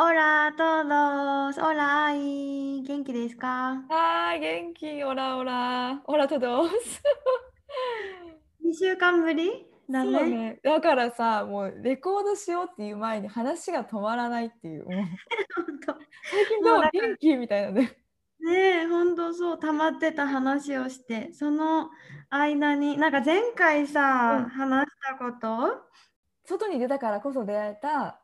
オラトードオラアイ元気ですかはーい、元気、オラオラ、オラトドース。2週間ぶりだねね。だからさ、もうレコードしようっていう前に話が止まらないっていう。本最近どう元気みたいなね。当ねえ本当そう溜まってた話をしてその間になんか前回さ、うん話したこと外に出たからこそ出会えた、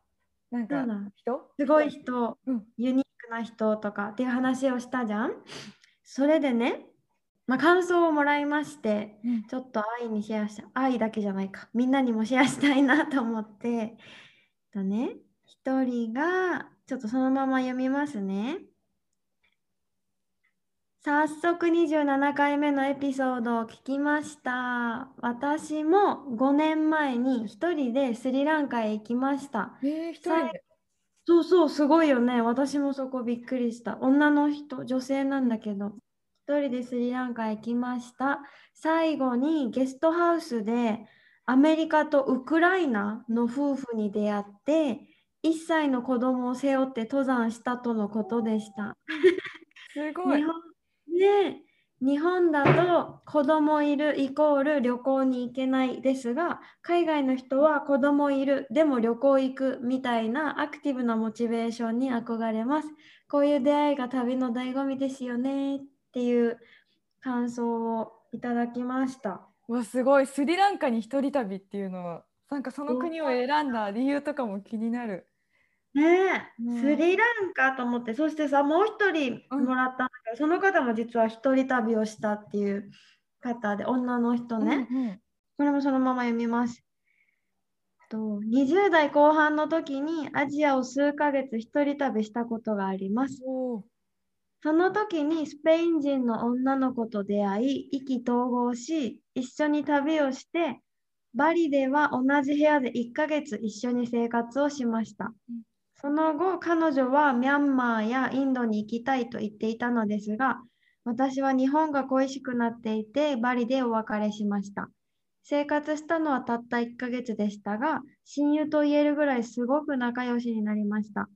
なんか人？すごい人、うん。ユニークな人とか。っていう話をしたじゃん。それでね、まあ、感想をもらいまして、うん。ちょっと愛にシェアした、愛だけじゃないか、みんなにもシェアしたいなと思って、えっとね、一人が、ちょっとそのまま読みますね。早速27回目のエピソードを聞きました。私も5年前に一人でスリランカへ行きました。えー、一人で？そうそう、すごいよね。私もそこびっくりした。女の人、女性なんだけど、一人でスリランカへ行きました。最後にゲストハウスでアメリカとウクライナの夫婦に出会って、1歳の子供を背負って登山したとのことでした。すごいね、日本だと子供いるイコール旅行に行けないですが海外の人は子供いるでも旅行行くみたいなアクティブなモチベーションに憧れます。こういう出会いが旅の醍醐味ですよねっていう感想をいただきました。わすごい。スリランカに一人旅っていうのはなんかその国を選んだ理由とかも気になる。ねスリランカと思ってそしてさもう一人もらったんだけど、その方も実は一人旅をしたっていう方で女の人ね、うんうんこれもそのまま読みます。と20代後半の時にアジアを数ヶ月一人旅したことがあります。その時にスペイン人の女の子と出会い、意気投合し、一緒に旅をして、バリでは同じ部屋で1ヶ月一緒に生活をしましたうん。その後、彼女はミャンマーやインドに行きたいと言っていたのですが、私は日本が恋しくなっていて、バリでお別れしました。生活したのはたった1ヶ月でしたが、親友と言えるぐらいすごく仲良しになりました。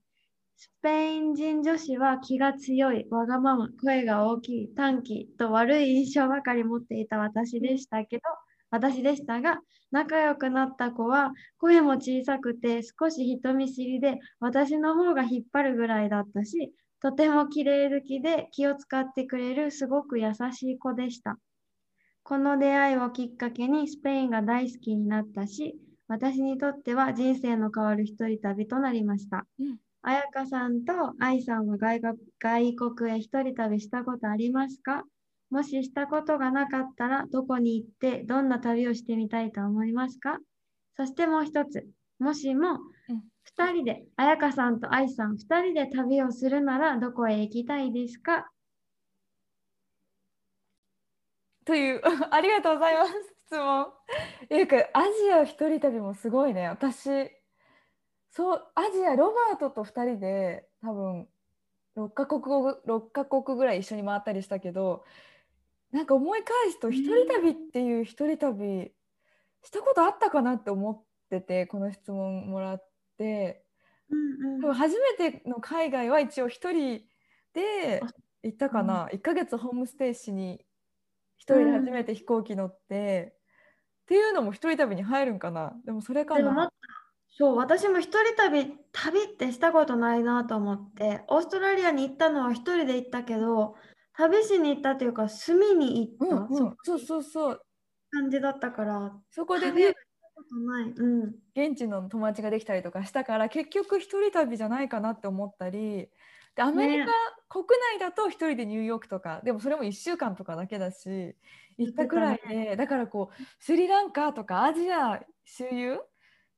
スペイン人女子は気が強い、わがまま、声が大きい、短気と悪い印象ばかり持っていた私でしたけど、私でしたが、仲良くなった子は声も小さくて少し人見知りで私の方が引っ張るぐらいだったし、とても綺麗好きで気を使ってくれるすごく優しい子でした。この出会いをきっかけにスペインが大好きになったし、私にとっては人生の変わる一人旅となりました。うん彩香さんと愛さんは外国外国へ一人旅したことありますか？もししたことがなかったらどこに行ってどんな旅をしてみたいと思いますか？そしてもう一つ、もしもうん。二人で、彩香さんと愛さん二人で旅をするならどこへ行きたいですか？という ありがとうございます。質問。いうかアジア一人旅もすごいね。私そうアジアロバートと2人で多分6カ国語6カ国ぐらい一緒に回ったりしたけどなんか思い返すと一人旅っていう一人旅したことあったかなって思っててこの質問もらって。うん多分初めての海外は一応一人であ行ったかな、1ヶ月ホームステイしに一人で初めて飛行機乗って、っていうのも一人旅に入るんかな。でもそれかな。そう、私も一人旅、旅ってしたことないなと思って、オーストラリアに行ったのは一人で行ったけど、旅しに行ったというか、住みに行った、うんうん、そう。そうそう感じだったから、そこでねしたことない。うん。現地の友達ができたりとかしたから結局一人旅じゃないかなって思ったり。でアメリカ、ね。国内だと一人でニューヨークとかでもそれも1週間とかだけだし行ったくらいでだからこうスリランカとかアジア周遊？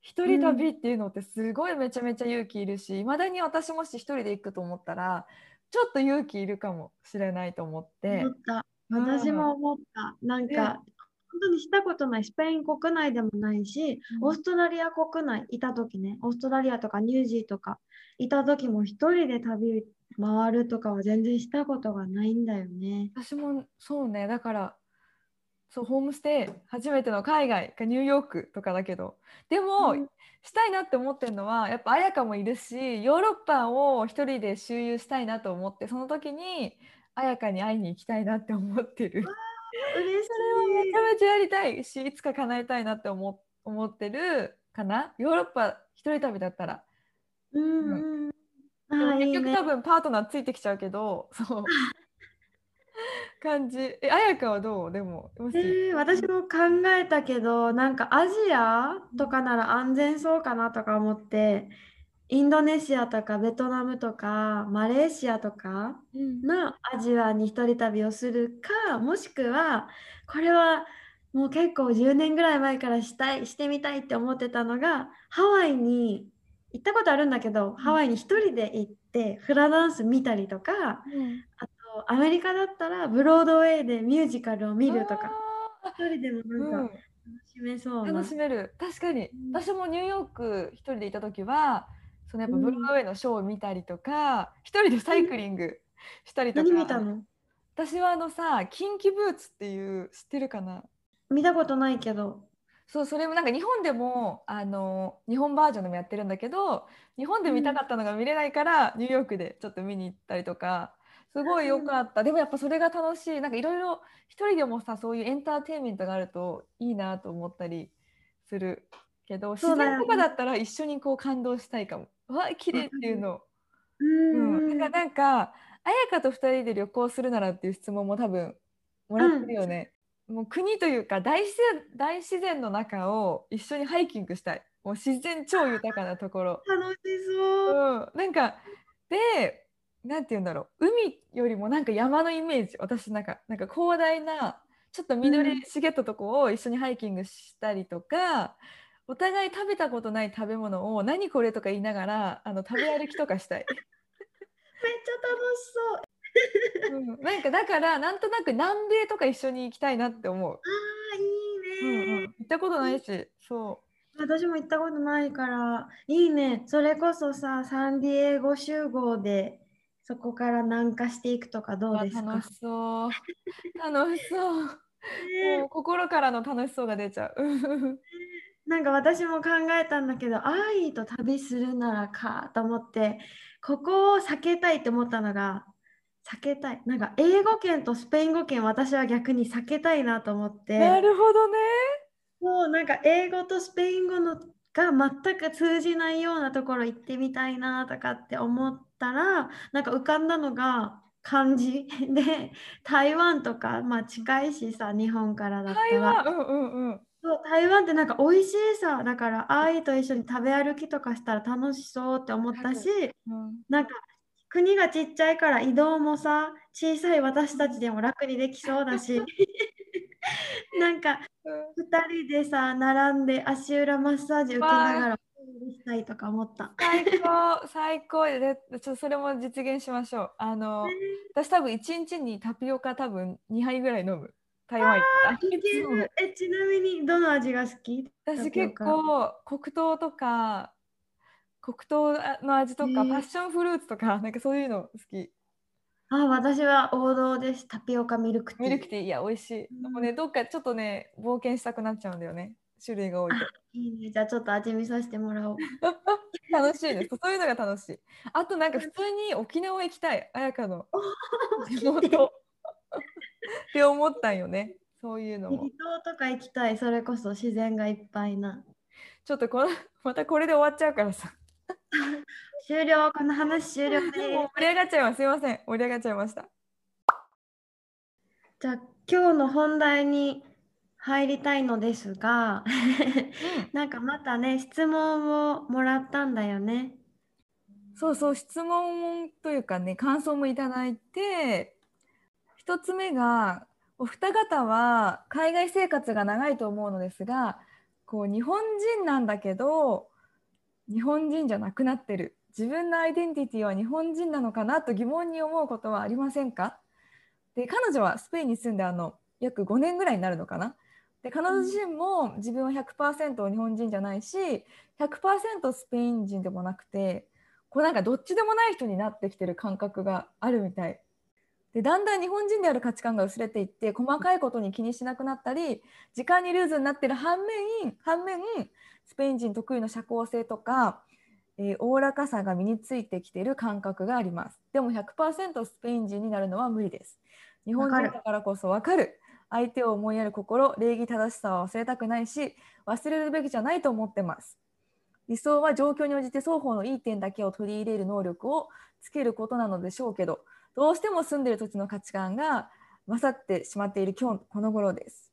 一人旅っていうのってすごいめちゃめちゃ勇気いるしいまだに私もし一人で行くと思ったらちょっと勇気いるかもしれないと思って思った。私も思った。なんねか、本当にしたことない、スペイン国内でもないし、うんオーストラリア国内いた時ね、オーストラリアとかニュージーとかいた時も一人で旅回るとかは全然したことがないんだよね。私もそうねだからそうホームステイ初めての海外かニューヨークとかだけどでも、うんしたいなって思ってるのはやっぱ彩香もいるしヨーロッパを一人で周遊したいなと思ってその時に彩香に会いに行きたいなって思ってる。嬉しそれはめちゃめちゃやりたいしいつか叶えたいなって思思ってるかな？ヨーロッパ一人旅だったら。い。うんうん。結局多。分パートナーついてきちゃうけどそう 感じ。え彩香はどう？でももし、えー私も考えたけど、なんかアジアとかなら安全そうかなとか思って、インドネシアとかベトナムとかマレーシアとかうん。のアジアに一人旅をするか、もしくはこれはもう結構10年ぐらい前からしたい、してみたいって思ってたのが、ハワイに行ったことあるんだけど、ハワイに一人で行ってフラダンス見たりとか、うん。あとアメリカだったらブロードウェイでミュージカルを見るとか、あ一人でもーなんか楽しめそうな。楽しめる。確かに、うん。私もニューヨーク一人でいた時はそのやっぱうん。ブロードウェイのショーを見たりとか一人でサイクリングしたりとか、何見たの？私はあのさキンキブーツっていう知ってるかな？見たことないけど。そうそれもなんか日本でもあの日本バージョンでもやってるんだけど日本で見たかったのが見れないから、ニューヨークでちょっと見に行ったりとかすごい良かった、でもやっぱそれが楽しいなんかいろいろ一人でもさそういうエンターテインメントがあるといいなと思ったりするけど自然とかだったら一緒にこう感動したいかも。うわ綺麗っていうのを。ううん、んだからなんか彩香と2人で旅行するならっていう質問も多分もらってるよね。もう国というか大自然大自然の中を一緒にハイキングしたい。もう自然超豊かなところ。楽しそう。うん、なんかでなんて言うんだろう海よりもなんか山のイメージ私なんかなんか広大なちょっと緑茂ったとこを一緒にハイキングしたりとか、お互い食べたことない食べ物を何これとか言いながらあの食べ歩きとかしたい。めっちゃ楽しそう。うん、なんかだからなんとなく南米とか一緒に行きたいなって思う。ああ、いいね、うんうん、行ったことないし、そ私も行ったことないから、いいね。それこそさ、サンディエゴ集合で、そこから南下していくとかどう。うですか？楽しそう。楽しそう。ねもう心からの楽しそうが出ちゃう。なんか私も考えたんだけど、愛と旅するならかと思って、ここを避けたいって思ったのが、避けたい。なんか英語圏とスペイン語圏、私は逆に避けたいなと思って。なるほどね。もうなんか英語とスペイン語のが全く通じないようなところ行ってみたいなとかって思ったらなんか浮かんだのが漢字で 台湾とかまあ近いしさ日本からだった台湾、らうんうんうん。そう台湾ってなんか美味しいさだから愛と一緒に食べ歩きとかしたら楽しそうって思ったしうん。なんか国がちっちゃいから移動もさ小さい私たちでも楽にできそうだし なんか2人でさ並んで足裏マッサージ受けながらしたいとか思った。最高、最高で、ちょそれも実現しましょう。あの、私多分一日にタピオカ多分2杯ぐらい飲む。台湾行った えちなみにどの味が好き？私結構黒糖とか黒糖の味とか、へえパッションフルーツとかなんかそういうの好きあ私は王道です。タピオカミルクティー。ミルクティー。いや美味しい、うん。でもねどっかちょっとね冒険したくなっちゃうんだよね。種類が多いと。いいね。じゃあちょっと味見させてもらおう。楽しいです。そういうのが楽しい。あとなんか普通に沖縄行きたい。彩香の 地元。って思ったんよね。そういうのも。離島とか行きたい。それこそ自然がいっぱいな。ちょっとこのまたこれで終わっちゃうからさ 終了。この話終了です。盛り上がっちゃいますすいません盛り上がっちゃいましたじゃあ今日の本題に入りたいのですが、なんかまたね、質問をもらったんだよね。そうそう質問というかね感想もいただいて一つ目がお二方は海外生活が長いと思うのですがこう日本人なんだけど日本人じゃなくなってる。自分のアイデンティティは日本人なのかなと疑問に思うことはありませんか？で彼女はスペインに住んであの約5年ぐらいになるのかな？で彼女自身も自分は100%日本人じゃないし100%スペイン人でもなくてこうなんかどっちでもない人になってきてる感覚があるみたい。でだんだん日本人である価値観が薄れていって細かいことに気にしなくなったり時間にルーズになってる反面反面スペイン人特有の社交性とかえおおらかさが身についてきている感覚があります。でも100%スペイン人になるのは無理です。日本人だからこそ分かる。相手を思いやる心、礼儀正しさは忘れたくないし、忘れるべきじゃないと思ってます。理想は状況に応じて双方のいい点だけを取り入れる能力をつけることなのでしょうけど、どうしても住んでいる土地の価値観が勝ってしまっている今日この頃です。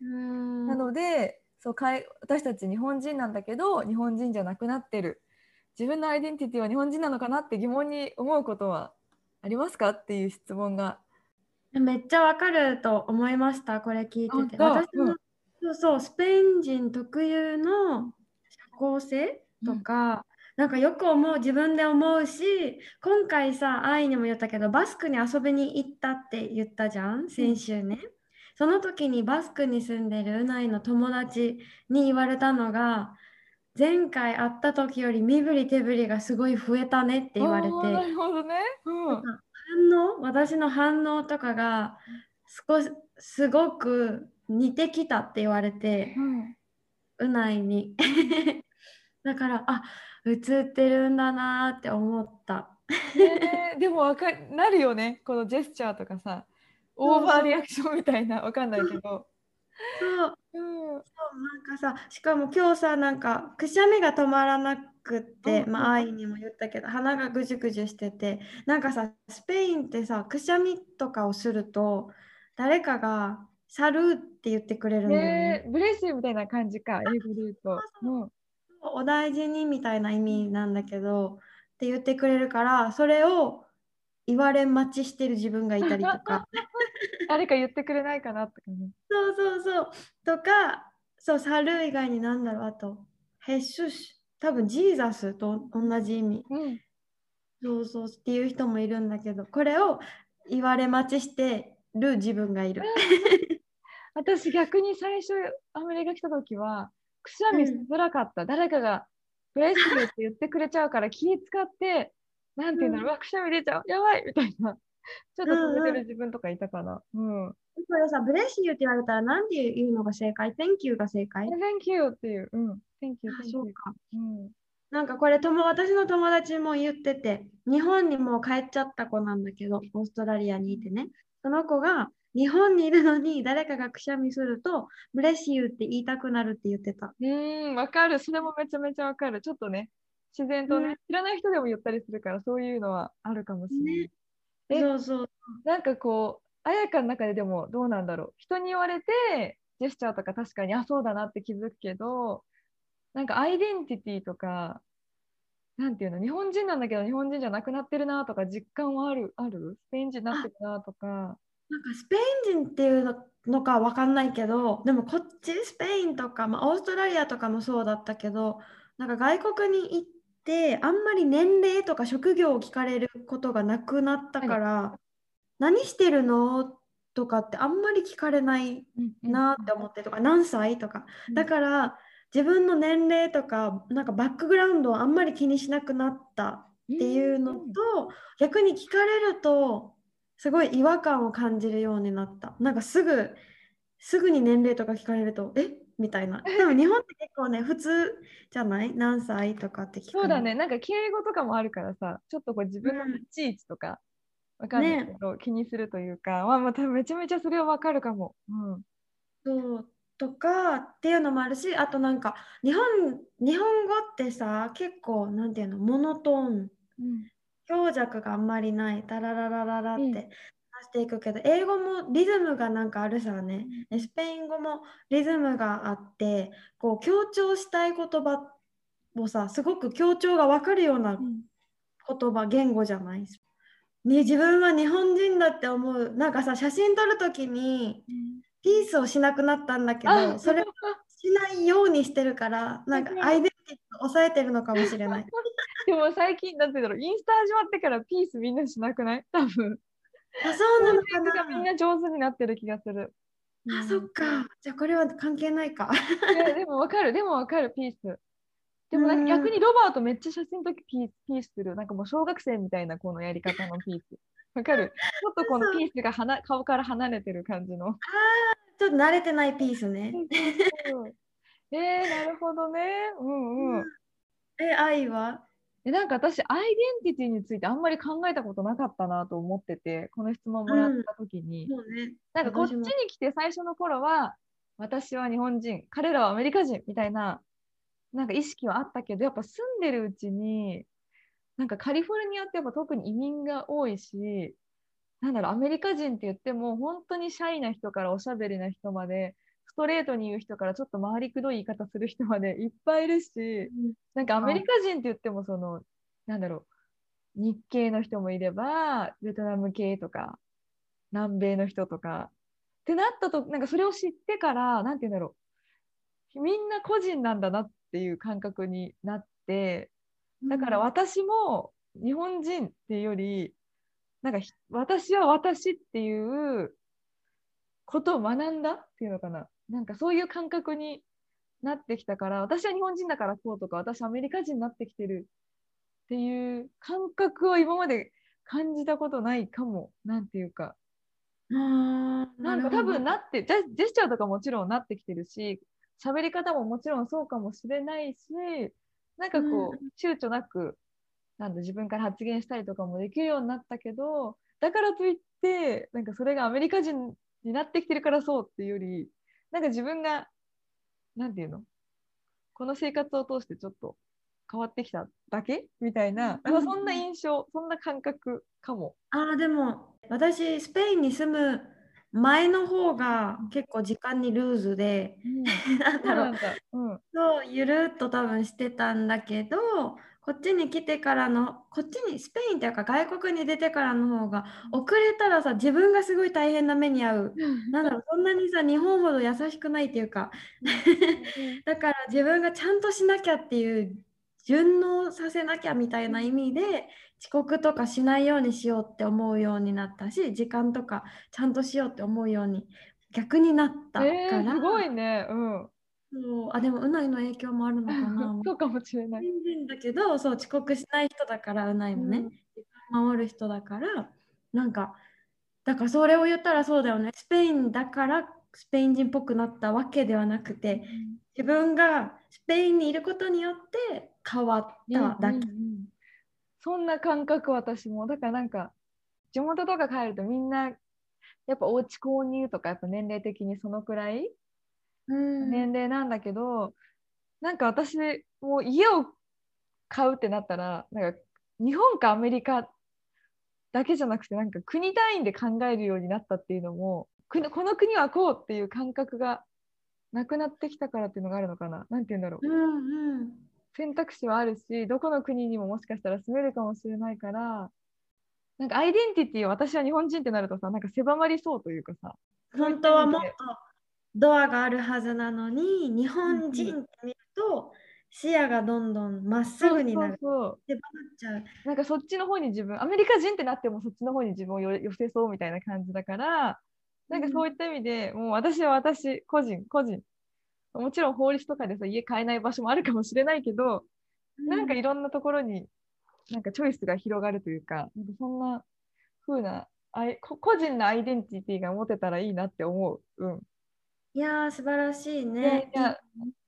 なのでそう私たち日本人なんだけど日本人じゃなくなってる自分のアイデンティティは日本人なのかなって疑問に思うことはありますかっていう質問が。めっちゃわかると思いました、これ聞いてて。私も、うん、そうそう、スペイン人特有の社交性とか、うん、なんかよく思う、自分で思うし、今回さ、愛にも言ったけど、バスクに遊びに行ったって言ったじゃん、先週ね。うん、その時にバスクに住んでるうないの友達に言われたのが、前回会った時より身振り手振りがすごい増えたねって言われてなるほどね、うん、反応私の反応とかが少しすごく似てきたって言われて、うん、うないに。だからあ映ってるんだなって思った、えー、でもわかなるよね。このジェスチャーとかさオーバーリアクションみたいなわかんないけど。そう、うん、そうなんかさしかも今日さなんかくしゃみが止まらなくって、うん、まあ愛にも言ったけど鼻がぐじゅぐじゅしててなんかさスペインってさくしゃみとかをすると誰かが「サルー」って言ってくれるんだよね。ブレスみたいな感じか英語で言うと。うん、お大事にみたいな意味なんだけどって言ってくれるからそれを言われ待ちしてる自分がいたりとか。誰か言ってくれないかなとかねそうそうそう。とかそうサル以外に何だろう。あとヘッシュシ多分ジーザスと同じ意味、うん、そうそうっていう人もいるんだけど。これを言われ待ちしてる自分がいる。私逆に最初アメリカ来た時はくしゃみしづらかった、うん、誰かがプレスリーって言ってくれちゃうから気使ってなんていうんだろう、うん、くしゃみ出ちゃう、やばいみたいな、ちょっと止めてる自分とかいたかな。うん。うん、これさ、ブレシユって言われたら、なんて言うのが正解 ?Thank you が正解 ?Thank you っていう。うん。Thank you, thank you. そうか。うん。なんかこれとも私の友達も言ってて日本にもう帰っちゃった子なんだけどオーストラリアにいてねその子が日本にいるのに誰かがくしゃみするとブレシユって言いたくなるって言ってたうんわかるそれもめちゃめちゃわかるちょっとね自然とね、知らない人でも言ったりするからそういうのはあるかもしれない。ね、そうそう。なんかこう綾香の中ででもどうなんだろう。人に言われてジェスチャーとか確かにあそうだなって気づくけどなんかアイデンティティとかなんていうの日本人なんだけど日本人じゃなくなってるなとか実感はあるある？スペイン人になってるなとか。なんかスペイン人っていうのか分かんないけどでもこっちスペインとか、まあ、オーストラリアとかもそうだったけどなんか外国に行っってあんまり年齢とか職業を聞かれることがなくなったから、はい、何してるの？とかってあんまり聞かれないなって思ってとか、何歳？とか、だから自分の年齢とかなんかバックグラウンドをあんまり気にしなくなったっていうのと、逆に聞かれるとすごい違和感を感じるようになった。なんかすぐすぐに年齢とか聞かれるとえ？みたいな。でも日本って結構ね、普通じゃない？何歳とかって聞くそうだね、なんか敬語とかもあるからさ、ちょっとこう自分の立ち位置とか、わかんないけど、ね、気にするというか、まあ、まためちゃめちゃそれはわかるかも。うん、そうとかっていうのもあるし、あとなんか日本日本語ってさ、結構なんていうの、モノトーン、うん、強弱があんまりない、タラララララって、していくけど英語もリズムがなんかあるさね、うん、スペイン語もリズムがあってこう強調したい言葉をさすごく強調が分かるような言葉、うん、言語じゃない？に自分は日本人だって思う。なんかさ写真撮る時にピースをしなくなったんだけどそれをしないようににしてるから、なんかアイデンティティを抑えてるのかもしれない。でも最近、なんて言うんだろう、インスタ始まってからピースみんなしなくない？多分。あ、そうなのかなみんな。な上手になってる気がする。あ、そっか。じゃあこれは関係ないか。ででもわかる、でもわかる、ピース。でもなんか逆にロバートめっちゃ写真の時ピースピースする。なんかもう小学生みたいなこのやり方のピース。わかる？ちょっとこのピースがはな顔から離れてる感じの。ちょっと慣れてないピースね。えー、なるほどね。うんうん。え、愛は？でなんか私、アイデンティティについてあんまり考えたことなかったなと思ってて、この質問もらった時に。もうね。なんかこっちに来て最初の頃は、私は日本人、彼らはアメリカ人みたいな、なんか意識はあったけど、やっぱ住んでるうちに、なんかカリフォルニアってやっぱ特に移民が多いし、なんだろう、アメリカ人って言っても、本当にシャイな人からおしゃべりな人まで、ストレートに言う人からちょっと回りくどい言い方する人までいっぱいいるし、なんかアメリカ人って言っても、その、なんだろう、日系の人もいれば、ベトナム系とか、南米の人とか、ってなったと、なんかそれを知ってから、なんて言うんだろう、みんな個人なんだなっていう感覚になって、だから私も日本人っていうより、なんかひ私は私っていうことを学んだっていうのかな。なんかそういう感覚になってきたから、私は日本人だからこうとか、私アメリカ人になってきてるっていう感覚を今まで感じたことないかも。なんていうか。なんか多分ななって、ジェジェスチャーとかもちろんなってきてるし、喋り方ももちろんそうかもしれないし、なんかこう、躊躇なく、なんだ、自分から発言したりとかもできるようになったけど、だからといって、なんかそれがアメリカ人になってきてるからそうっていうより、なんか自分が、なんていうの？この生活を通してちょっと変わってきただけ？みたいな、そんな印象、そんな感覚かも。あーでも私スペインに住む前の方が結構時間にルーズで、なんだろう。うん。そうゆるっと多分してたんだけどこっちに来てからのこっちにスペインっていうか外国に出てからの方が遅れたらさ自分がすごい大変な目に遭う。なんだろうそんなにさ日本ほど優しくないっていうか。だから自分がちゃんとしなきゃっていう順応させなきゃみたいな意味で遅刻とかしないようにしようって思うようになったし時間とかちゃんとしようって思うように逆になったから、えー、すごいね。うん。そう。あでもうないの影響もあるのかな。そうかもしれない。だけどそう遅刻しない人だからうないもね、うん。守る人だからなんかだからそれを言ったらそうだよね。スペインだからスペイン人っぽくなったわけではなくて自分がスペインにいることによって変わっただけ、うんうんうん。そんな感覚私も。だからなんか地元とか帰るとみんなやっぱお家購入とかやっぱ年齢的にそのくらいうん年齢なんだけど、なんか私もう家を買うってなったらなんか日本かアメリカだけじゃなくてなんか国単位で考えるようになったっていうのもくこの国はこうっていう感覚がなくなってきたからっていうのがあるのかな。なんて言うんだろう。うんうん。選択肢はあるしどこの国にももしかしたら住めるかもしれないからなんかアイデンティティを私は日本人ってなるとさなんか狭まりそうというかさ本当はもっとドアがあるはずなのに日本人って見ると視野がどんどんまっすぐになる。そうなんかそっちの方に自分アメリカ人ってなってもそっちの方に自分をよ寄せそうみたいな感じだからなんかそういった意味で、もう私は私個人個人。もちろん法律とかでさ家買えない場所もあるかもしれないけど、なんかいろんなところになんかチョイスが広がるというか、なんかそんな風なあいこ個人のアイデンティティが持てたらいいなって思う。うん。いやー素晴らしいね。いや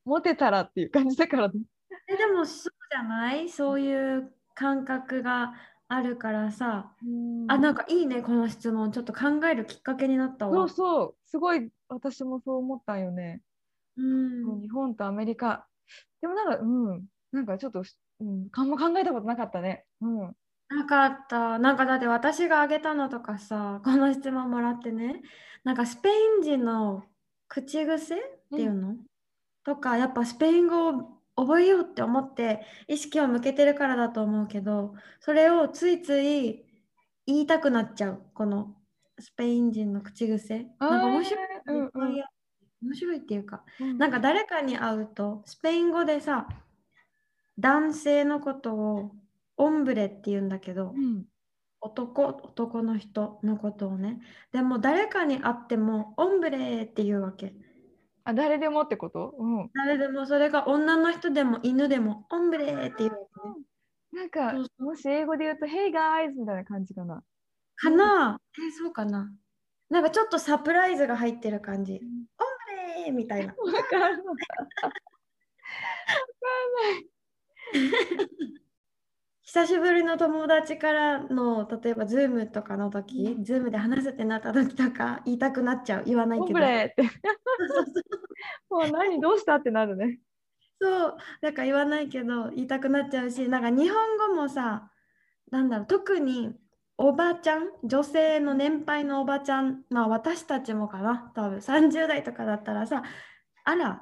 持てたらっていう感じだからね。えでもそうじゃない？そういう感覚があるからさ、あなんかいいねこの質問。ちょっと考えるきっかけになったわ。そうそう、すごい私もそう思ったんよね。うん。日本とアメリカ。でもなんか、うん、なんかちょっと、うん、あんま考えたことなかったね。うん。なかった。なんかだって私が挙げたのとかさこの質問もらってね。なんかスペイン人の口癖っていうの、とかやっぱスペイン語を覚えようって思って意識を向けてるからだと思うけどそれをついつい言いたくなっちゃうこのスペイン人の口癖。なんか面白い。のいっぱいあって面白いっていうか、うん。なんか誰かに会うと、スペイン語でさ、男性のことをオンブレって言うんだけど、うん男、男の人のことをね。でも誰かに会っても、オンブレって言うわけ。あ誰でもってこと、うん、誰でも、それが女の人でも犬でも、オンブレって言うわけね。なんかそうそもし英語で言うと「Hey guys」みたいな感じかな。かな？え、そうかななんかちょっとサプライズが入ってる感じ。オンブレみたいな。わかるのか。久しぶりの友達からの例えば Zoom とかの時、Zoom で話すってなった時とか言いたくなっちゃう。言わないオけど。もう何？どうした？ってなるね。そう。だから言わないけど言いたくなっちゃうしなんか日本語もさなんだろう特におばちゃん女性の年配のおばちゃんまあ私たちもかな。多分30代とかだったらさあらっ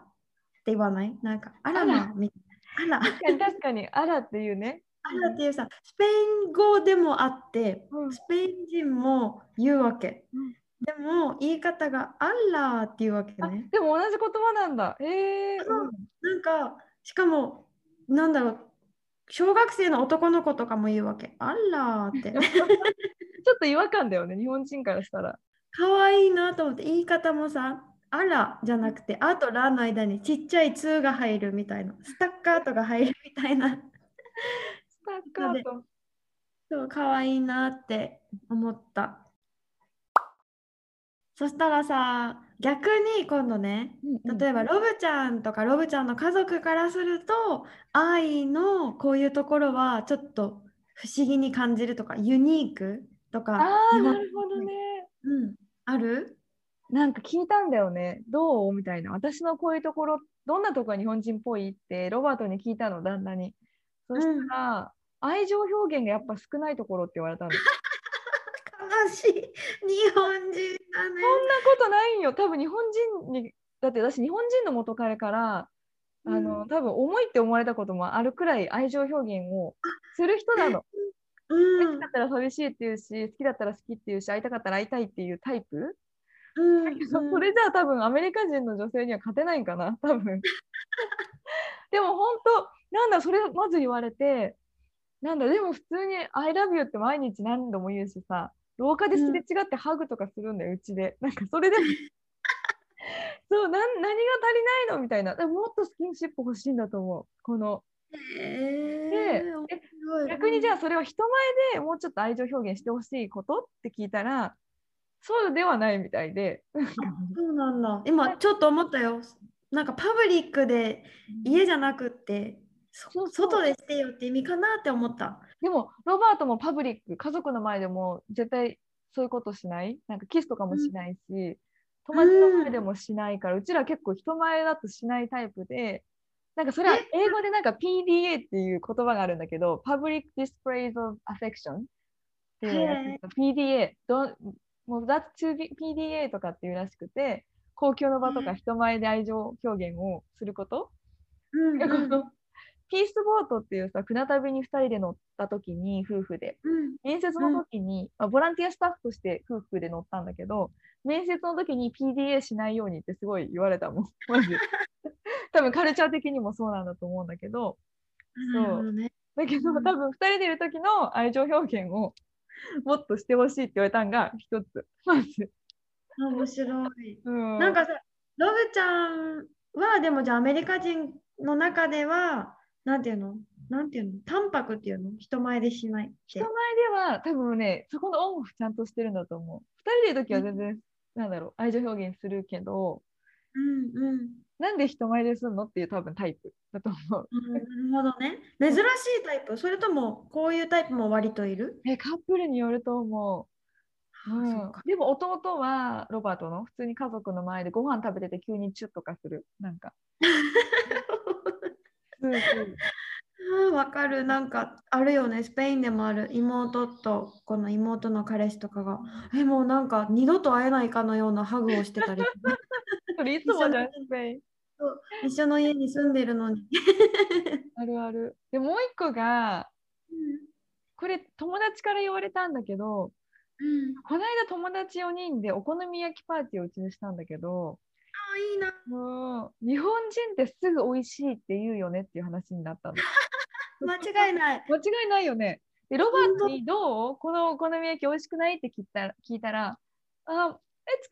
て言わない？なんかあらまみたいな。あら。確かに確かに、あらっていうね。あらっていうさ、スペイン語でもあって、うんスペイン人も言うわけ。うんでも言い方があらっていうわけあね。でも同じ言葉なんだ。へえ。そうなんか、しかも、なんだろう、小学生の男の子とかも言うわけ。あらって。ちょっと違和感だよね、日本人からしたら。かわいいなと思って、言い方もさ、あらじゃなくて、あとらの間にちっちゃいつが入るみたいな、スタッカートが入るみたいな。そう、かわいいなって思った。そしたらさ、逆に今度ね、例えばロブちゃんとかロブちゃんの家族からすると、愛のこういうところはちょっと不思議に感じるとか、ユニークとか、ああ、なるほどね。うん、ある？なんか聞いたんだよね。どう？みたいな。私のこういうところ、どんなとこが日本人っぽいって、ロバートに聞いたの、旦那に。そしたら、愛情表現がやっぱ少ないところって言われたの。悲しい。日本人だね。そんなことないよ。多分日本人に、だって私日本人の元彼から、あの、多分重いって思われたこともあるくらい愛情表現をする人なの。うん好きだったら寂しいって言うし、好きだったら好きって言うし、会いたかったら会いたいっていうタイプ？うんそ それじゃあ多分アメリカ人の女性には勝てないんかな、多分。でも本当、なんだ、それまず言われて、なんだ、でも普通に I love you って毎日何度も言うしさ、廊下ですれ違ってハグとかするんだよ、うちで。なんかそれでも、そう、なん何が足りないのみたいな。でももっとスキンシップ欲しいんだと思う。この。え逆にじゃあそれを人前でもうちょっと愛情表現してほしいことって聞いたら、そうではないみたいで。そうなんだ。今ちょっと思ったよ。なんかパブリックで家じゃなくって、そそう。外でしてよって意味かなって思った。でも、ロバートもパブリック、家族の前でも絶対そういうことしない？なんかキスとかもしないし、友達の前でもしないから、うちら結構人前だとしないタイプで、なんかそれは英語でなんか PDA っていう言葉があるんだけど、Public Displays of Affection っていうやつ。PDA、どもう That's to be PDA とかっていうらしくて、公共の場とか人前で愛情表現をすること？うんピースボートっていうさ、船旅に2人で乗った時に夫婦で、うん面接の時に、まあボランティアスタッフとして夫婦で乗ったんだけど、面接の時に PDA しないようにってすごい言われたもん、まず。多分カルチャー的にもそうなんだと思うんだけど、なるほどね。だけどうん多分2人でいる時の愛情表現を もっとしてほしいって言われたんが一つ。まず。面白い。うん、なんかさ、ロブちゃんはでもじゃあアメリカ人の中では、なんていうの？なんていうの？淡白っていうの？人前でしないって人。前では多分ね、そこのオンオフちゃんとしてるんだと思う。2人でいる時は全然、なんだろう、愛情表現するけど、うんうん。なんで人前でするのっていう多分タイプだと思う。うんなるほどね。珍しいタイプそれともこういうタイプも割といる？え、カップルによると思う。あうん。でも弟はロバートの？普通に家族の前でご飯食べてて急にチュッとかする。なんか。うんうんわかる。なんかあるよね。スペインでもある妹とこの妹の彼氏とかが、え、もうなんか二度と会えないかのようなハグをしてたり、それいつもじゃん、スペイン。一緒の家に住んでるのに。あるある。でもう一個が、これ友達から言われたんだけど、うん。この間友達4人でお好み焼きパーティーをうちにしたんだけど、あいいな。もう日本人ってすぐ美味しいって言うよねっていう話になったの。間違いない。間違いないよね。で、ロバートにどう？このお好み焼き美味しくない？って聞いたら、聞いたら、あ、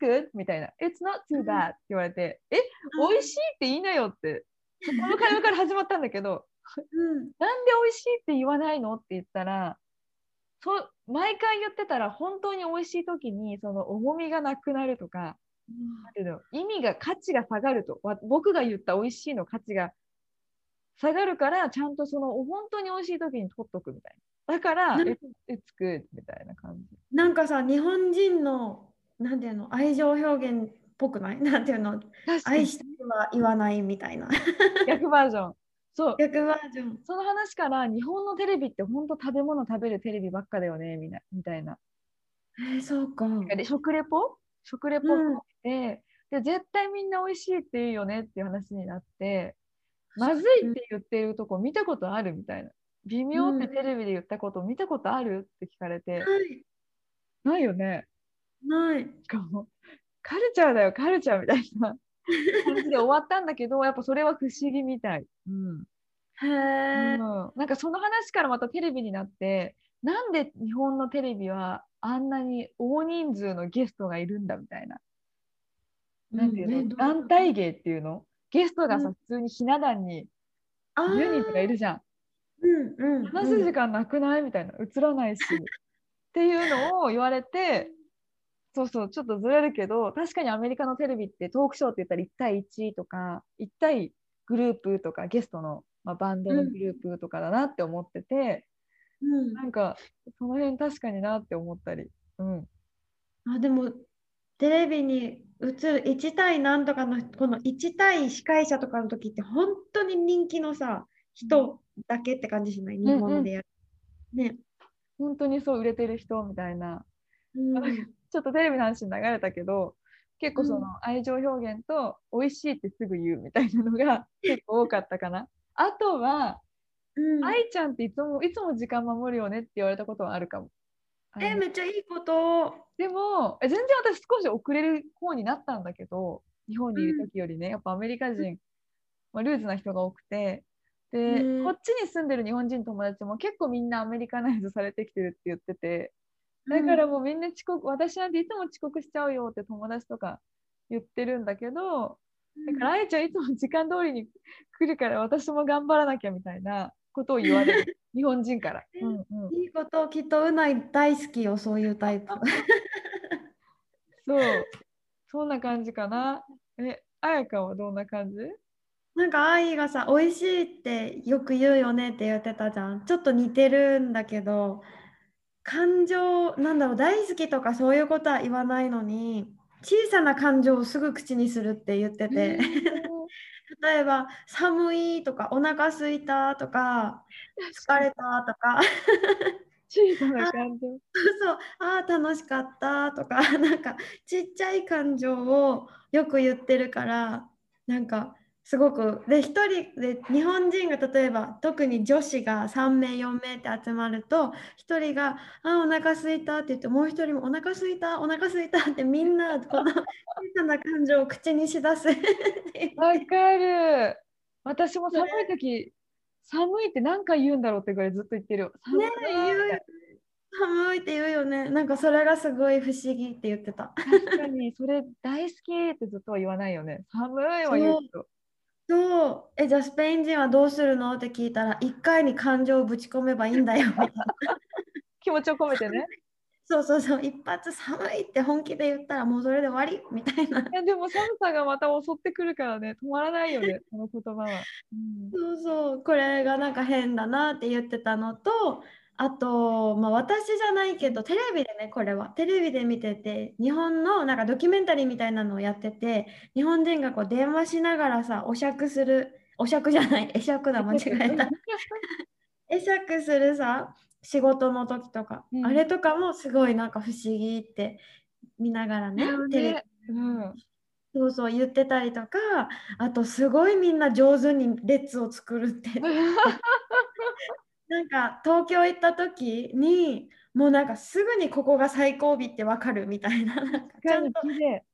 It's good みたいな。It's not too bad って言われて、え、美味しいって言いなよって、そこの会話から始まったんだけど、うん。なんで美味しいって言わないの？って言ったら、そう毎回言ってたら本当に美味しい時にその重みがなくなるとか意味が価値が下がると。わ僕が言った美味しいの価値が下がるからちゃんとその本当に美味しい時に取っとくみたいな。だからな It's it's good みたいな感じ。なんかさ、日本人の、なんていうの、愛情表現っぽくない？なんていうの、愛してるは言わないみたいな。逆バージョン。そう。逆バージョン。その話から日本のテレビって本当食べ物食べるテレビばっかだよねみたいな。えー、そうか。で食レポ？食レポうん。って、で絶対みんな美味しいって言うよねっていう話になってまずいって言ってるとこ見たことあるみたいな。微妙ってうん。テレビで言ったこと見たことあるって聞かれて、ない。ないよね。ない。しかもカルチャーだよカルチャーみたいな。感じで終わったんだけどやっぱそれは不思議みたい、うん。へえ。うん、なんかその話からまたテレビになってなんで日本のテレビはあんなに大人数のゲストがいるんだみたいな。なんていうの、うんね団体芸っていうの？ゲストがさ、うん。普通にひな壇にあー。10人とかいるじゃん。うんうん。話す時間なくない？みたいな、映らないし。っていうのを言われて、そうそう、ちょっとずれるけど、確かにアメリカのテレビってトークショーって言ったら1対1とか、1対グループとか、ゲストの、まあ、バンドのグループとかだなって思ってて、うんなんか、その辺確かになって思ったり。うん。あでもテレビに映る1対何とかのこの1対司会者とかの時って本当に人気のさ人だけって感じしない？日本でやる。ね。本当にそう売れてる人みたいな。うんちょっとテレビの話に流れたけど、結構そのうん愛情表現と美味しいってすぐ言うみたいなのが結構多かったかな。あとは、うん。愛ちゃんっていつもいつも時間守るよねって言われたことはあるかも。えめっちゃいいこと。でもえ全然私少し遅れる方になったんだけど日本にいる時よりね、やっぱアメリカ人、まあ、ルーズな人が多くてで、うん。こっちに住んでる日本人友達も結構みんなアメリカナイズされてきてるって言っててだからもうみんな遅刻、私なんていつも遅刻しちゃうよって友達とか言ってるんだけどだからあやちゃんいつも時間通りに来るから私も頑張らなきゃみたいなことを言われる 日本人から。うんうん、いいこときっとうない大好きよそういうタイプ。そうそんな感じかな。えあやかはどんな感じ？なんか愛がさ美味しいってよく言うよねって言ってたじゃん。ちょっと似てるんだけど感情なんだろう大好きとかそういうことは言わないのに小さな感情をすぐ口にするって言ってて例えば寒いとかお腹すいたとか疲れたとか。小さな感情。そう。あー楽しかったとか。なんかちっちゃい感情をよく言ってるからなんかすごくで一人で日本人が例えば特に女子が3名4名って集まると一人が「あーお腹すいた」って言ってもう一人も「お腹すいたお腹すいた」ってみんなこの小さな感情を口にしだすわかる。私も寒い時寒いって何回言うんだろうってぐらいずっと言ってるよ。寒いね言うよ寒いって言うよねなんかそれがすごい不思議って言ってた。確かにそれ大好きってずっとは言わないよね。寒いは言うけど。そう、え、じゃあスペイン人はどうするの？って聞いたら、一回に感情をぶち込めばいいんだよみたいな。気持ちを込めてね。そうそうそう、一発寒いって本気で言ったらもうそれで終わり？みたいな。いやでも寒さがまた襲ってくるからね、止まらないよね、この言葉は。うんそうそう、これがなんか変だなって言ってたのと、あと、まあ、私じゃないけど、テレビでね、これは、テレビで見てて、日本のなんかドキュメンタリーみたいなのをやってて、日本人がこう電話しながらさ、お酌する、お酌じゃない、会釈だ、間違えた。会釈するさ仕事の時とか、うん。あれとかもすごいなんか不思議って見ながらねだよねテレビ。うん、そうそう言ってたりとかあとすごいみんな上手に列を作るって なんか東京行った時にもうなんかすぐにここが最後尾ってわかるみたいな なんかちゃんと綺麗。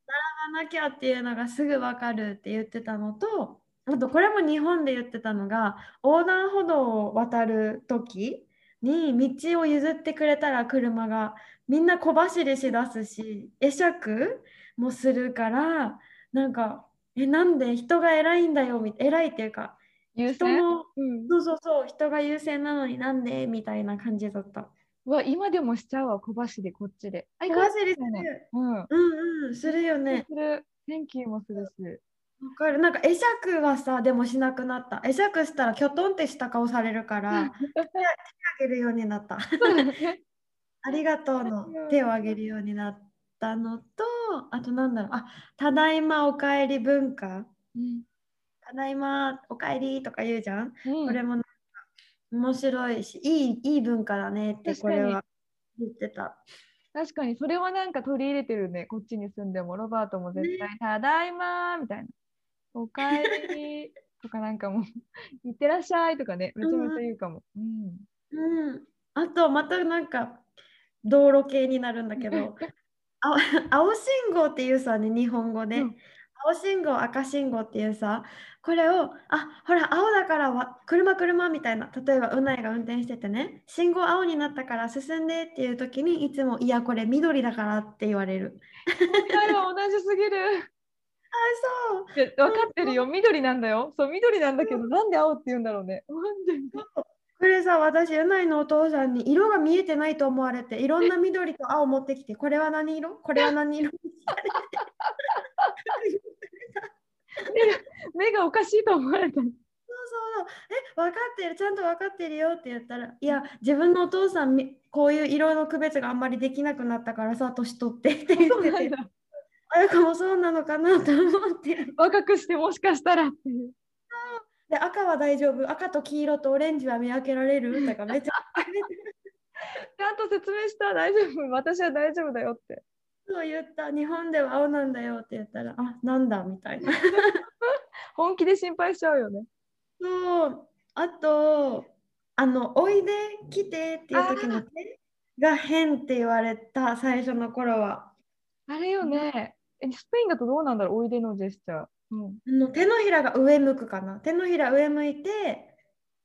わなきゃっていうのがすぐわかるって言ってたのと、あとこれも日本で言ってたのが、横断歩道を渡る時に道を譲ってくれたら車がみんな小走りしだすし、会釈もするから、なんか、え、なんで人が偉いんだよ、み偉いっていうか、人優先？の、うんそうそうそう、人が優先なのになんでみたいな感じだった。うわ、今でもしちゃうわ、小走り、こっちで。あ、小走りする。うん。うんうん、するよね。する。Thank you もするし。わかる。なんか会釈はさ、でもしなくなった。会釈したらきょとんってした顔されるから、手あげるようになった。ありがとうの手をあげるようになったのと、あとなんだろう、あ、ただいまおかえり文化。うん。ただいまおかえりとか言うじゃん？うんこれもなんか面白いし、いいいい文化だねってこれは言ってた。確かにそれはなんか取り入れてるね。こっちに住んでもロバートも絶対、ただいまーみたいな。おかえりとかなんかもう、いってらっしゃいとかね、めちゃめちゃ言うかも。うん。うん。あとまたなんか道路系になるんだけど、青青信号っていうさ、ね、日本語で、うん青信号、赤信号っていうさ、これを、あ、ほら、青だからわ車、車みたいな、例えば、うないが運転しててね、信号青になったから進んでっていう時に、いつも、いや、これ緑だからって言われる。同じすぎる。あ、そう。分かってるよ。緑なんだよ。そう、緑なんだけど、なんで青って言うんだろうね。本当にこれさ、私、うないのお父さんに色が見えてないと思われて、いろんな緑と青持ってきて、これは何色？これは何色？目がおかしいと思われた。そうそうそう。え、分かってる、ちゃんと分かってるよって言ったら、いや、自分のお父さんみ、こういう色の区別があんまりできなくなったからさ、年取ってって言ってて、あやかもそうなのかなと思って。若くしてもしかしたらっていう。で、赤は大丈夫、赤と黄色とオレンジは見分けられる？とかめっちゃ ちゃんと説明した大丈夫。私は大丈夫だよって。そう言った、日本では青なんだよって言ったら、あ、なんだみたいな。本気で心配しちゃうよね。そう、あと、あの、おいで、来てっていう時の手が変って言われた、最初の頃は。あれよね。えスペインだとどうなんだろうおいでのジェスチャー。うん。あの手のひらが上向くかな。手のひら上向いて、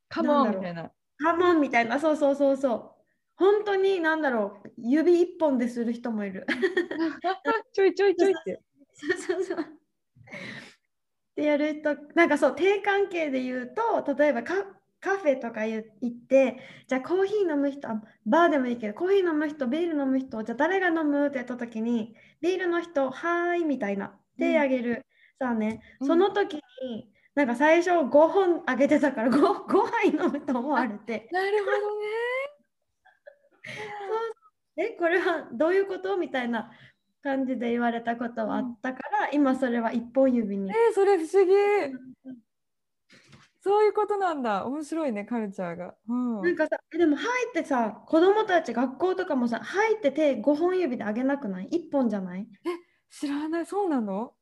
カモンみたいな。カモンみたいな、そうそうそうそう。本当になんだろう、指一本でする人もいる。ちょいちょいちょいって。そうそうそう。でやると、なんかそう、低関係で言うと、例えばカカフェとか言行って、じゃあコーヒー飲む人、あバーでもいいけど、コーヒー飲む人、ビール飲む人、じゃあ誰が飲むってやった時に、ビールの人、はーいみたいな、手あげる。さあね、うんその時に、なんか最初5本あげてたから 5, 5杯飲むと思われて、なるほどね。え、これはどういうことみたいな感じで言われたことはあったから、今それは一本指にえ。ー、それ不思議。そういうことなんだ。面白いね、カルチャーが。うん。なんかさ、えでも、はいってさ、子供たち、学校とかもさ、はいって手5本指で上げなくない ?1 本じゃない？知らない、そうなの？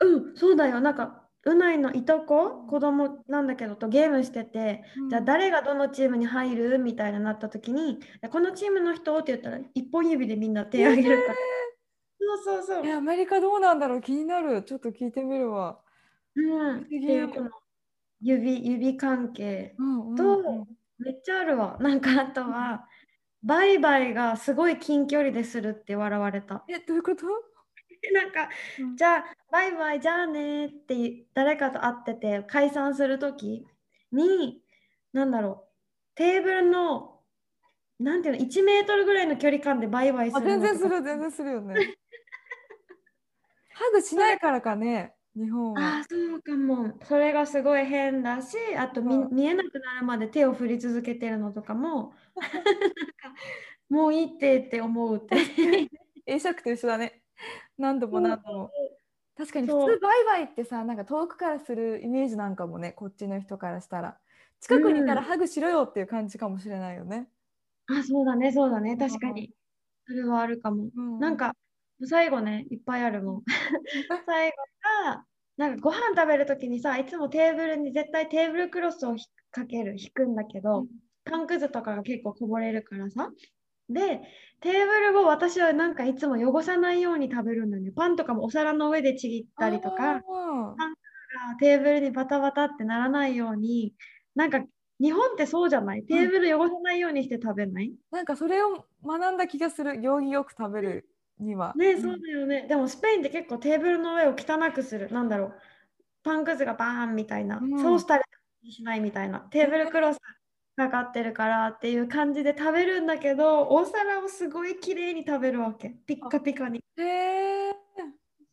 うん、そうだよ。なんか、うないのいとこ、子供なんだけど、とゲームしてて、じゃあ誰がどのチームに入るみたいになった時に、このチームの人って言ったら、1本指でみんな手上げるから。そうそうそう。え、アメリカどうなんだろう？気になる。ちょっと聞いてみるわ。うん、っていうこの指、指関係。うんうんとうんめっちゃあるわ。なんかあとは、バイバイがすごい近距離でするって笑われた。え、どういうこと？なんか、うんじゃあ、バイバイ、じゃあねって誰かと会ってて解散するときに、なんだろう、テーブルの、なんていうの、1メートルぐらいの距離感でバイバイすあ、る全然する、全然するよね。ハグしないからかね、日本は。あーそうかも。それがすごい変だし、あと見、うん見えなくなるまで手を振り続けてるのとかも、もういいってって思うって。会釈と一緒だね。何度も何度も。確かに普通バイバイってさ、なんか遠くからするイメージなんかもね、こっちの人からしたら。近くにいたらうんハグしろよっていう感じかもしれないよね。あ、そうだね、そうだね、ん確かに。それはあるかも。うんなんか、最後ね、いっぱいあるもん。最後が、なんかご飯食べるときにさ、いつもテーブルに絶対テーブルクロスをひかける、引くんだけど、パンくずとかが結構こぼれるからさ、で、テーブルを私はなんかいつも汚さないように食べるんだよね。パンとかもお皿の上でちぎったりとか、あテーブルにバタバタってならないように、なんか日本ってそうじゃない？テーブル汚さないようにして食べない、ーなんかそれを学んだ気がする行儀よく食べるには。ね、んそうだよね。でもスペインって結構テーブルの上を汚くする。なんだろう。パンくずがバーンみたいな。うんソース食べたりしないみたいな。テーブルクロスかかってるからっていう感じで食べるんだけど、お皿をすごい綺麗に食べるわけ。ピッカピカに。へえ。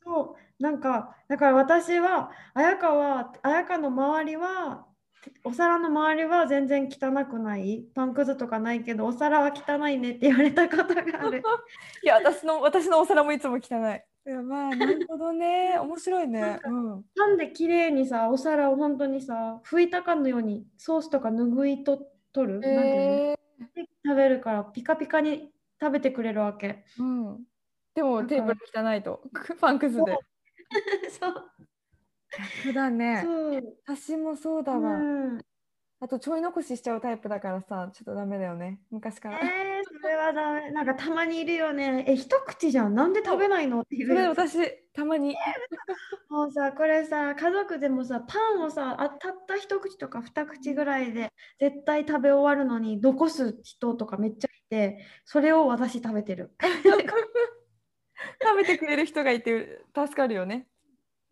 そう。なんか、だから私は、綾香は、綾香の周りは、お皿の周りは全然汚くない。パンくずとかないけど、お皿は汚いねって言われたことがある。いや私の私のお皿もいつも汚い。いやまあなるほどね面白いね。うん。なんで綺麗にさ、お皿を本当にさ、拭いたかのようにソースとか拭いと取る、なんていうの？えで食べるからピカピカに食べてくれるわけ。ー、うん。でもテーブル汚いと パンくずで。そう。そうだね。そう。私もそうだうわ。ん、あとちょい残ししちゃうタイプだからさちょっとダメだよね昔から。えー、それはダメ。なんかたまにいるよね。え、一口じゃん。なんで食べないのっていそれう。私たまに。もうさ、これさ、家族でもさ、パンをさ、あたった一口とか二口ぐらいで絶対食べ終わるのに残す人とかめっちゃいて、それを私食べてる。食べてくれる人がいて助かるよね。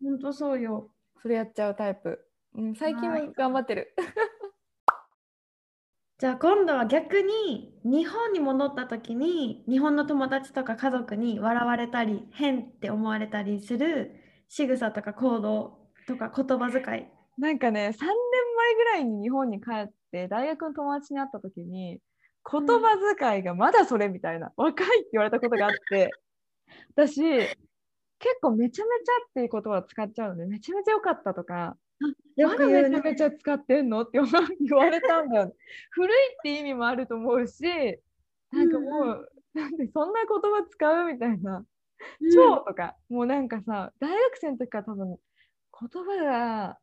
ほんとそうよ。それやっちゃうタイプ。うん、最近は頑張ってる。じゃあ今度は逆に日本に戻った時に日本の友達とか家族に笑われたり変って思われたりする仕草とか行動とか言葉遣い。なんかね3年前ぐらいに日本に帰って大学の友達に会った時に言葉遣いがまだそれみたいな、若いって言われたことがあって私結構めちゃめちゃっていう言葉を使っちゃうのでめちゃめちゃ良かったとかよまだめちゃく言うね。めちゃ使ってんのって言われたんだよね。古いって意味もあると思うしなんかもう、なんでそんな言葉使うみたいな。超とか、もうなんかさ大学生の時から多分言葉が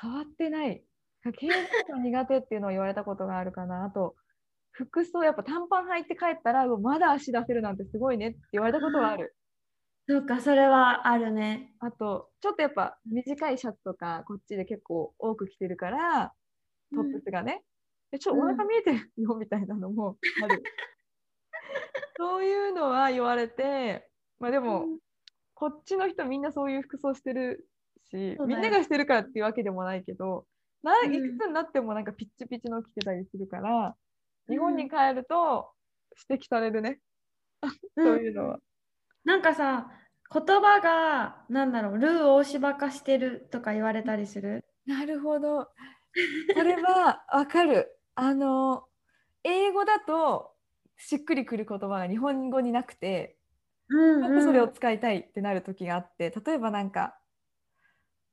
変わってない。経営が苦手っていうのを言われたことがあるかなあと。服装やっぱ短パン履いて帰ったらまだ足出せるなんてすごいねって言われたことがあるそうか、それはあるね。あとちょっとやっぱ短いシャツとかこっちで結構多く着てるからトップスがね、でちょっとお腹見えてるよみたいなのもある、そういうのは言われてまあでも、こっちの人みんなそういう服装してるし、みんながしてるからっていうわけでもないけど、なうん。いくつになってもなんかピッチピチの着てたりするから、日本に帰ると指摘されるね、うん。そういうのは。なんかさ、言葉が、なんだろう、ルー大芝化してるとか言われたりする？なるほど。それは わかる。あの、英語だとしっくりくる言葉が日本語になくて、うんなんかそれを使いたいってなる時があって、例えばなんか、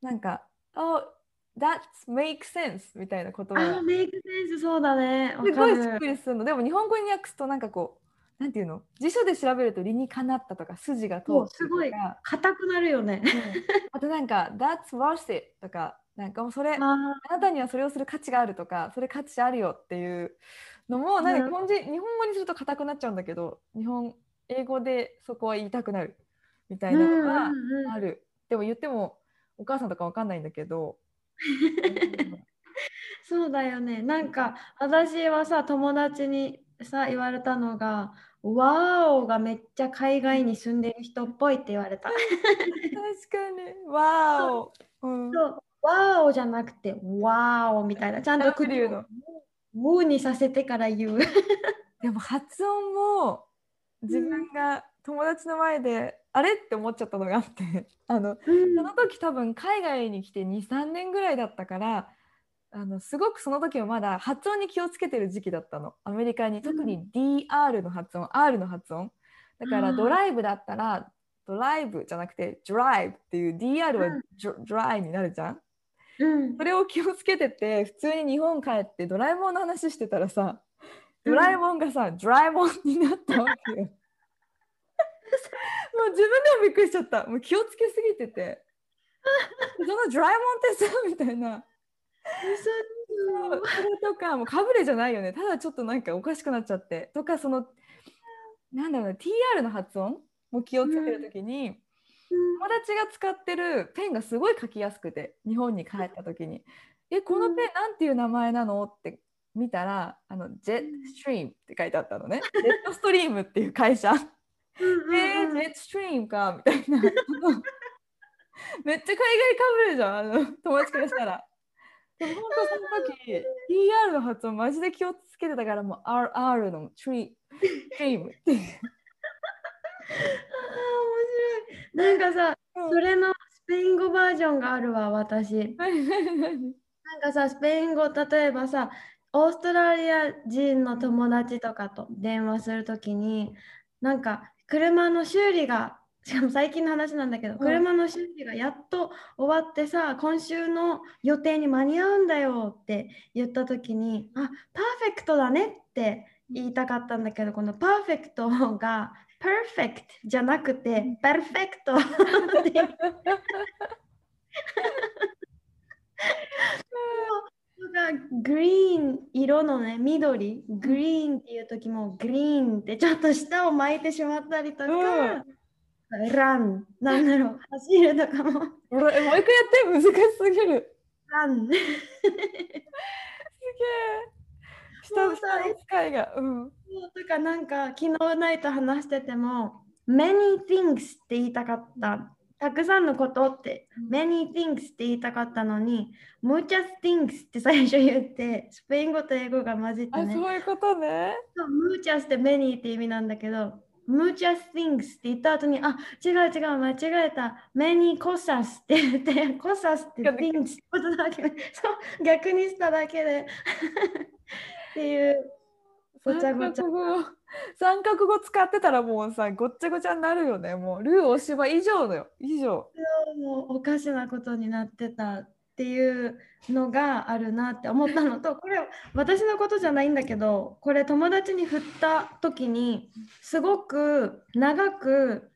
なんか、Oh, that makes sense みたいな言葉があ、メイクセンスそうだね。すごいしっるくりするの。でも日本語に訳すとなんかこう、なんていうの？辞書で調べると理にかなったとか筋が通ってるすごい硬くなるよね。うん。あとなんか That's worth it とか、なんかもうそれ、ああなたにはそれをする価値があるとか、それ価値あるよっていうのも、なんか日本人、日本語にすると硬くなっちゃうんだけど、日本、英語でそこは言いたくなるみたいなのがある。でも言ってもお母さんとかわかんないんだけど、そうだよね。なんか私はさ友達にさ言われたのが「ワーオがめっちゃ海外に住んでる人っぽい」って言われた。確かに、わーお。うんそうワーオじゃなくてワーオみたいなちゃんと口で言うの。ウーにさせてから言う。でも発音も自分が友達の前で、あれって思っちゃったのがあってあのその時多分海外に来て23年ぐらいだったからあのすごくその時はまだ発音に気をつけてる時期だったのアメリカに特に DR の発音 R の発音だからドライブだったらドライブじゃなくてドライブっていう DR はうんドライになるじゃんうんそれを気をつけてて普通に日本帰ってドラえもんの話してたらさドラえもんがさ、ドラえもんになったわけよ。もう自分でもびっくりしちゃった。もう気をつけすぎてて。そのドラえもんってさみたいな。それとかもうかぶれじゃないよね。ただちょっとなんかおかしくなっちゃって。とかそのなんだろうな TR の発音も気をつけるときに、友達が使ってるペンがすごい書きやすくて日本に帰った時に「えこのペンなんていう名前なの?」って見たら「あのジェットストリーム」って書いてあったのね。ジェットストリームっていう会社。えー、ジェットストリームかみたいな。めっちゃ海外かぶるじゃんあの友達からしたら。でも本当その時 TR の発音マジで気をつけてたからもう RR のトリームっていう。あ面白い。なんかさ、それのスペイン語バージョンがあるわ、私。なんかさ、スペイン語、例えばさ、オーストラリア人の友達とかと電話するときに、なんか車の修理が、しかも最近の話なんだけど、車の修理がやっと終わってさ、今週の予定に間に合うんだよって言ったときに、あ、パーフェクトだねって言いたかったんだけど、このパーフェクトが perfect じゃなくて perfecto グリーン色のね緑グリーンっていう時もグリーンってちょっと舌を巻いてしまったりとか、うん、ランなんだろう。走るとかも。もう一回やって。難しすぎる。ラン すげえ。下の使いが。うん。とかなんか昨日ナイト話してても many things って言いたかった。たくさんのことって。many things って言いたかったのに muchas things って最初言ってスペイン語と英語が混じってね。そういうことね。muchas って many って意味なんだけど muchas things って言った後にあ違う違う間違えた。Many cosas って言って cosas って things ってことだけ。そう逆にしただけで。っていうごちゃごちゃ。三角語。使ってたらもうさごっちゃごちゃになるよね。もうルーお芝以上だよ。以上。もうおかしなことになってたっていうのがあるなって思ったのとこれ私のことじゃないんだけどこれ友達に振った時にすごく長く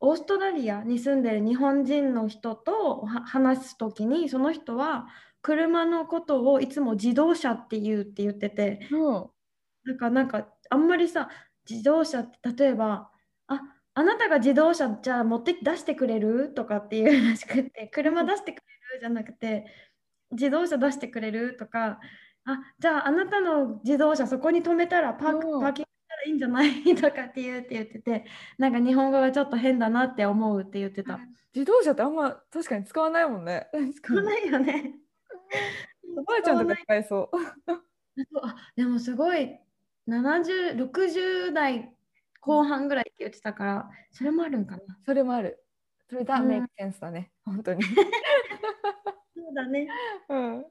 オーストラリアに住んでる日本人の人と話す時にその人は車のことをいつも自動車って言うって言ってて、うん、なんかなんかあんまりさ自動車って例えばああなたが自動車じゃあ持って出してくれる？とかっていうらしくて車出してくれる？じゃなくて自動車出してくれるとかあじゃああなたの自動車そこに止めたらパークパーキングしたらいいんじゃない？とかって言うって言っててなんか日本語がちょっと変だなって思うって言ってた。自動車ってあんま確かに使わないもんね。使わないよね。おばあちゃんとか使えそう。あでもすごい70、60代後半ぐらいって言ってたから、それもあるんかな。それもある。それだ、メイクセンスだね、本当に。そうだね。うん。い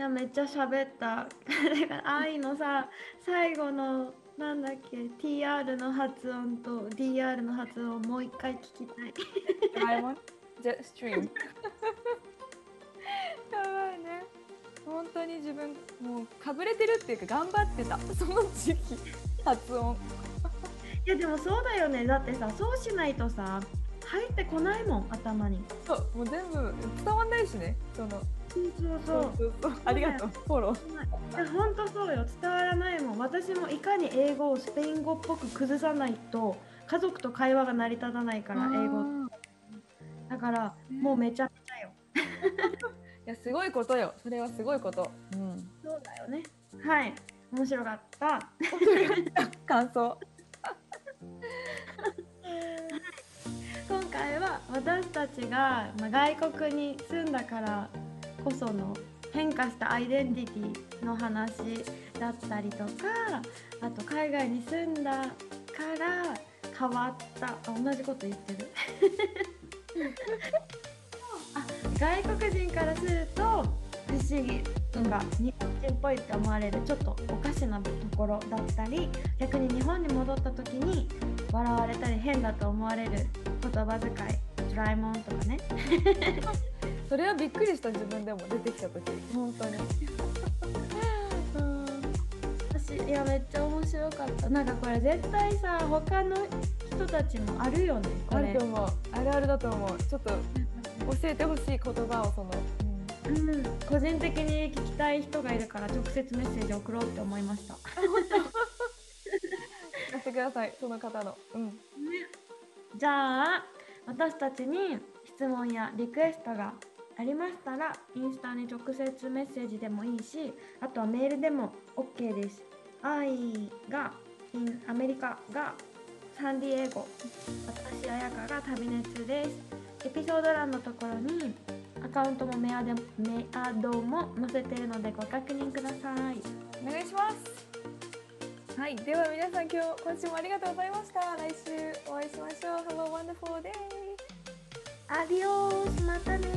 や、めっちゃ喋った。愛のさ、最後の、なんだっけ、TR の発音と DR の発音をもう一回聞きたい。ジェ ストリーム。やばいね。本当に自分もうかぶれてるっていうか頑張ってたその時期発音いやでもそうだよね。だってさそうしないとさ入ってこないもん頭に。そうもう全部伝わんないしね。そのそうそうそう。ありがとう。フォロー。いや本当そうよ。伝わらないもん。私もいかに英語をスペイン語っぽく崩さないと家族と会話が成り立たないから英語だからもうめちゃめちゃよ。やすごいことよ。それはすごいこと、うん、そうだよね。はい。面白かった。感想今回は私たちが、まあ、外国に住んだからこその変化したアイデンティティの話だったりとかあと海外に住んだから変わった。同じこと言ってる。外国人からすると不思議とか日本人っぽいって思われるちょっとおかしなところだったり逆に日本に戻った時に笑われたり変だと思われる言葉遣いドラえもんとかね。それはびっくりした自分でも出てきた時。本当に。私いやめっちゃ面白かった。なんかこれ絶対さ他の人たちもあるよねあると思う。あるあるだと思う。ちょっと教えてほしい言葉をその、うん、うん、個人的に聞きたい人がいるから直接メッセージ送ろうって思いました。そしてください。その方の。うん。じゃあ私たちに質問やリクエストがありましたらインスタに直接メッセージでもいいしあとはメールでも OK です。愛がアメリカがサンディエゴ。私彩香が旅熱です。エピソード欄のところにアカウントもメアでメアドも載せているのでご確認ください。お願いします。はい。では皆さん今日今週もありがとうございました。来週お会いしましょう。Have a wonderful day アディオースまたね